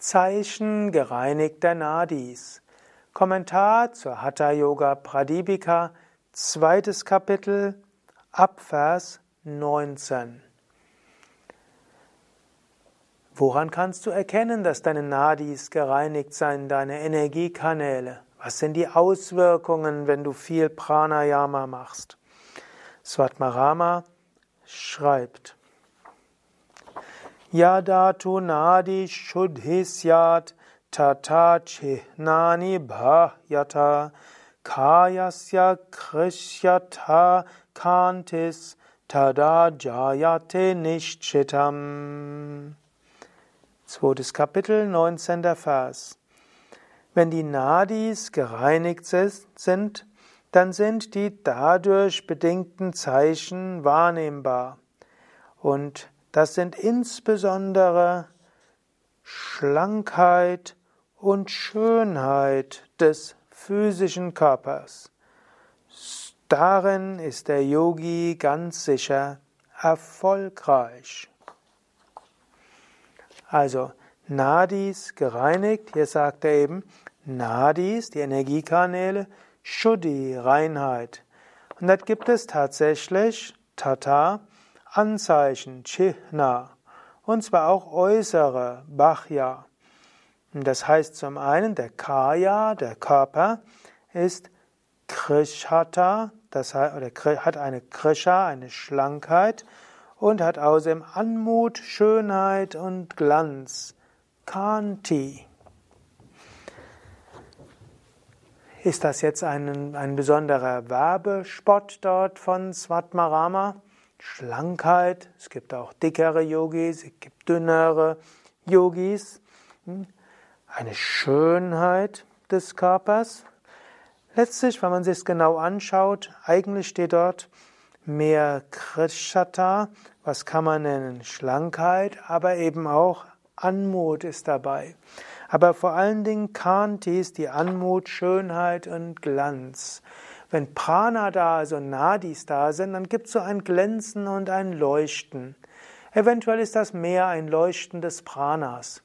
Zeichen gereinigter Nadis. Kommentar zur Hatha Yoga Pradipika, zweites Kapitel, Abvers 19. Woran kannst du erkennen, dass deine Nadis gereinigt sind, deine Energiekanäle? Was sind die Auswirkungen, wenn du viel Pranayama machst? Svatmarama schreibt, Yadatu nadi shuddhisyat tata chihnani bhahyata kayasya krishyata kantis tada jayate nishchitam. Zweites Kapitel, 19. Vers. Wenn die Nadis gereinigt sind, dann sind die dadurch bedingten Zeichen wahrnehmbar. Und das sind insbesondere Schlankheit und Schönheit des physischen Körpers. Darin ist der Yogi ganz sicher erfolgreich. Also Nadis gereinigt, hier sagt er eben Nadis, die Energiekanäle, Shuddhi, Reinheit. Und dort gibt es tatsächlich Tata, Anzeichen, Chihna, und zwar auch äußere. Und das heißt zum einen, der Kaya, der Körper, ist Krishata, das heißt, oder hat eine Krisha, eine Schlankheit und hat außerdem Anmut, Schönheit und Glanz. Kanti. Ist das jetzt ein, ein besonderer Werbespot dort von Svatmarama? Schlankheit, es gibt auch dickere Yogis, es gibt dünnere Yogis, hm? eine Schönheit des Körpers. Letztlich, wenn man sich es genau anschaut, eigentlich steht dort mehr Krishata, was kann man nennen? Schlankheit, aber eben auch Anmut ist dabei. Aber vor allen Dingen Kanti ist die Anmut, Schönheit und Glanz. Wenn Prana da ist und Nadis da sind, dann gibt es so ein Glänzen und ein Leuchten. Eventuell ist das mehr ein Leuchten des Pranas.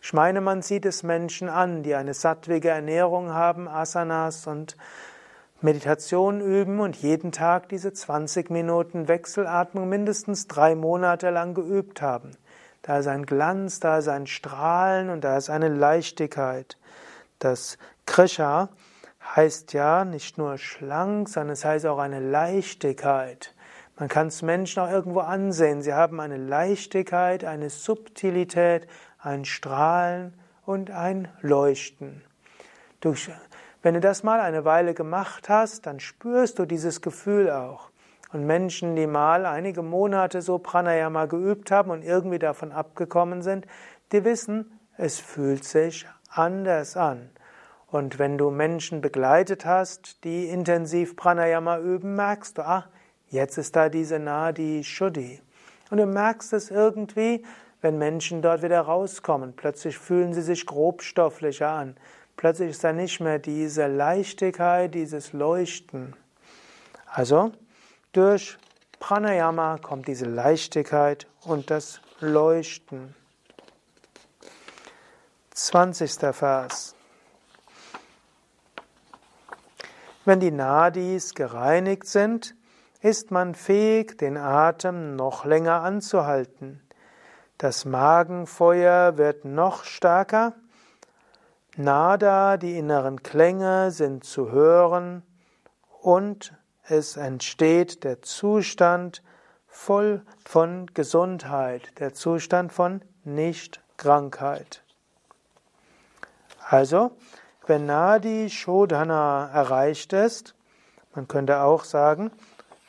Ich meine, man sieht es Menschen an, die eine sattwige Ernährung haben, Asanas und Meditation üben und jeden Tag diese 20 Minuten Wechselatmung mindestens drei Monate lang geübt haben. Da ist ein Glanz, da ist ein Strahlen und da ist eine Leichtigkeit. Das Krisha heißt ja nicht nur schlank, sondern es heißt auch eine Leichtigkeit. Man kann es Menschen auch irgendwo ansehen. Sie haben eine Leichtigkeit, eine Subtilität, ein Strahlen und ein Leuchten. Du, wenn du das mal eine Weile gemacht hast, dann spürst du dieses Gefühl auch. Und Menschen, die mal einige Monate so Pranayama geübt haben und irgendwie davon abgekommen sind, die wissen, es fühlt sich anders an. Und wenn du Menschen begleitet hast, die intensiv Pranayama üben, merkst du, ah, jetzt ist da diese Nadi Shuddhi. Und du merkst es irgendwie, wenn Menschen dort wieder rauskommen. Plötzlich fühlen sie sich grobstofflicher an. Plötzlich ist da nicht mehr diese Leichtigkeit, dieses Leuchten. Also, durch Pranayama kommt diese Leichtigkeit und das Leuchten. 20. Vers. Wenn die Nadis gereinigt sind, ist man fähig, den Atem noch länger anzuhalten. Das Magenfeuer wird noch stärker. Nada, die inneren Klänge sind zu hören und es entsteht der Zustand voll von Gesundheit, der Zustand von Nichtkrankheit. Also, wenn Nadi Shodhana erreicht ist, man könnte auch sagen,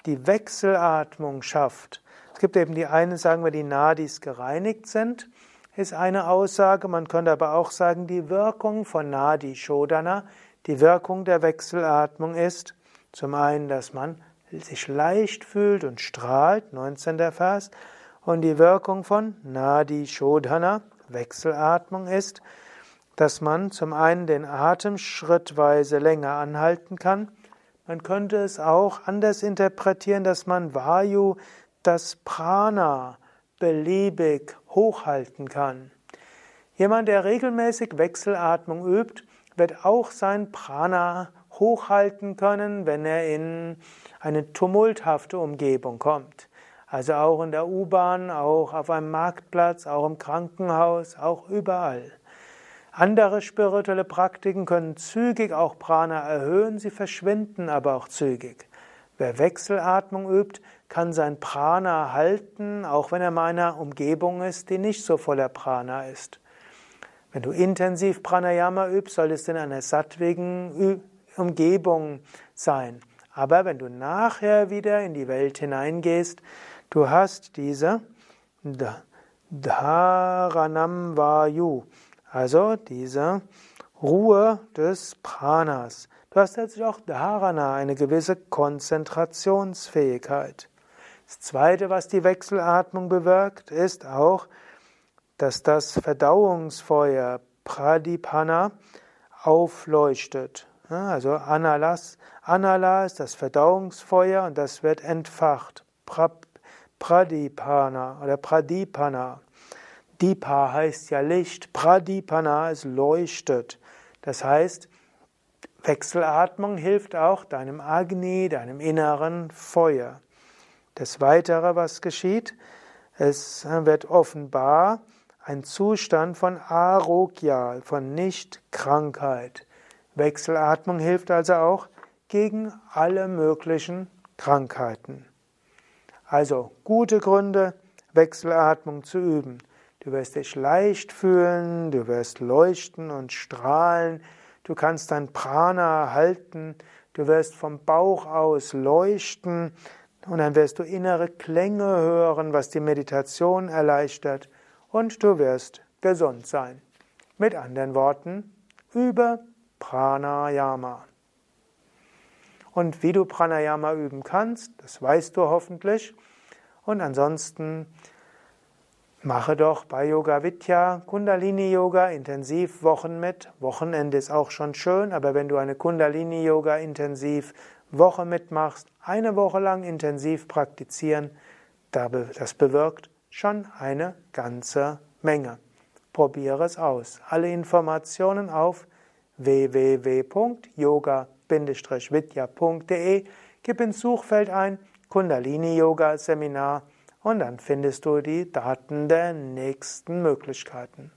die Wechselatmung schafft. Es gibt eben die eine, sagen wir, die Nadis gereinigt sind, ist eine Aussage. Man könnte aber auch sagen, die Wirkung von Nadi Shodhana, die Wirkung der Wechselatmung ist zum einen, dass man sich leicht fühlt und strahlt, 19. Vers, und die Wirkung von Nadi Shodhana, Wechselatmung ist, dass man zum einen den Atem schrittweise länger anhalten kann. Man könnte es auch anders interpretieren, dass man Vayu, das Prana, beliebig hochhalten kann. Jemand, der regelmäßig Wechselatmung übt, wird auch sein Prana hochhalten können, wenn er in eine tumulthafte Umgebung kommt. Also auch in der U-Bahn, auch auf einem Marktplatz, auch im Krankenhaus, auch überall. Andere spirituelle Praktiken können zügig auch Prana erhöhen, sie verschwinden aber auch zügig. Wer Wechselatmung übt, kann sein Prana halten, auch wenn er in einer Umgebung ist, die nicht so voller Prana ist. Wenn du intensiv Pranayama übst, soll es in einer sattwigen Umgebung sein. Aber wenn du nachher wieder in die Welt hineingehst, du hast diese Dharanam Vayu, also diese Ruhe des Pranas. Du hast letztlich auch Dharana, eine gewisse Konzentrationsfähigkeit. Das Zweite, was die Wechselatmung bewirkt, ist auch, dass das Verdauungsfeuer Pradipana aufleuchtet. Also Analas, Anala ist das Verdauungsfeuer und das wird entfacht. Pradipana oder Pradipana. Dipa heißt ja Licht, Pradipana ist leuchtet. Das heißt, Wechselatmung hilft auch deinem Agni, deinem inneren Feuer. Das Weitere, was geschieht, es wird offenbar ein Zustand von Arogya, von Nichtkrankheit. Wechselatmung hilft also auch gegen alle möglichen Krankheiten. Also gute Gründe, Wechselatmung zu üben. Du wirst dich leicht fühlen, du wirst leuchten und strahlen, du kannst dein Prana halten, du wirst vom Bauch aus leuchten und dann wirst du innere Klänge hören, was die Meditation erleichtert und du wirst gesund sein. Mit anderen Worten, übe Pranayama. Und wie du Pranayama üben kannst, das weißt du hoffentlich. Und ansonsten mache doch bei Yoga Vidya Kundalini Yoga intensiv Wochen mit. Wochenende ist auch schon schön, aber wenn du eine Kundalini Yoga intensiv Woche mitmachst, eine Woche lang intensiv praktizieren, das bewirkt schon eine ganze Menge. Probiere es aus. Alle Informationen auf www.yoga-vidya.de. Gib ins Suchfeld ein Kundalini Yoga Seminar und dann findest du die Daten der nächsten Möglichkeiten.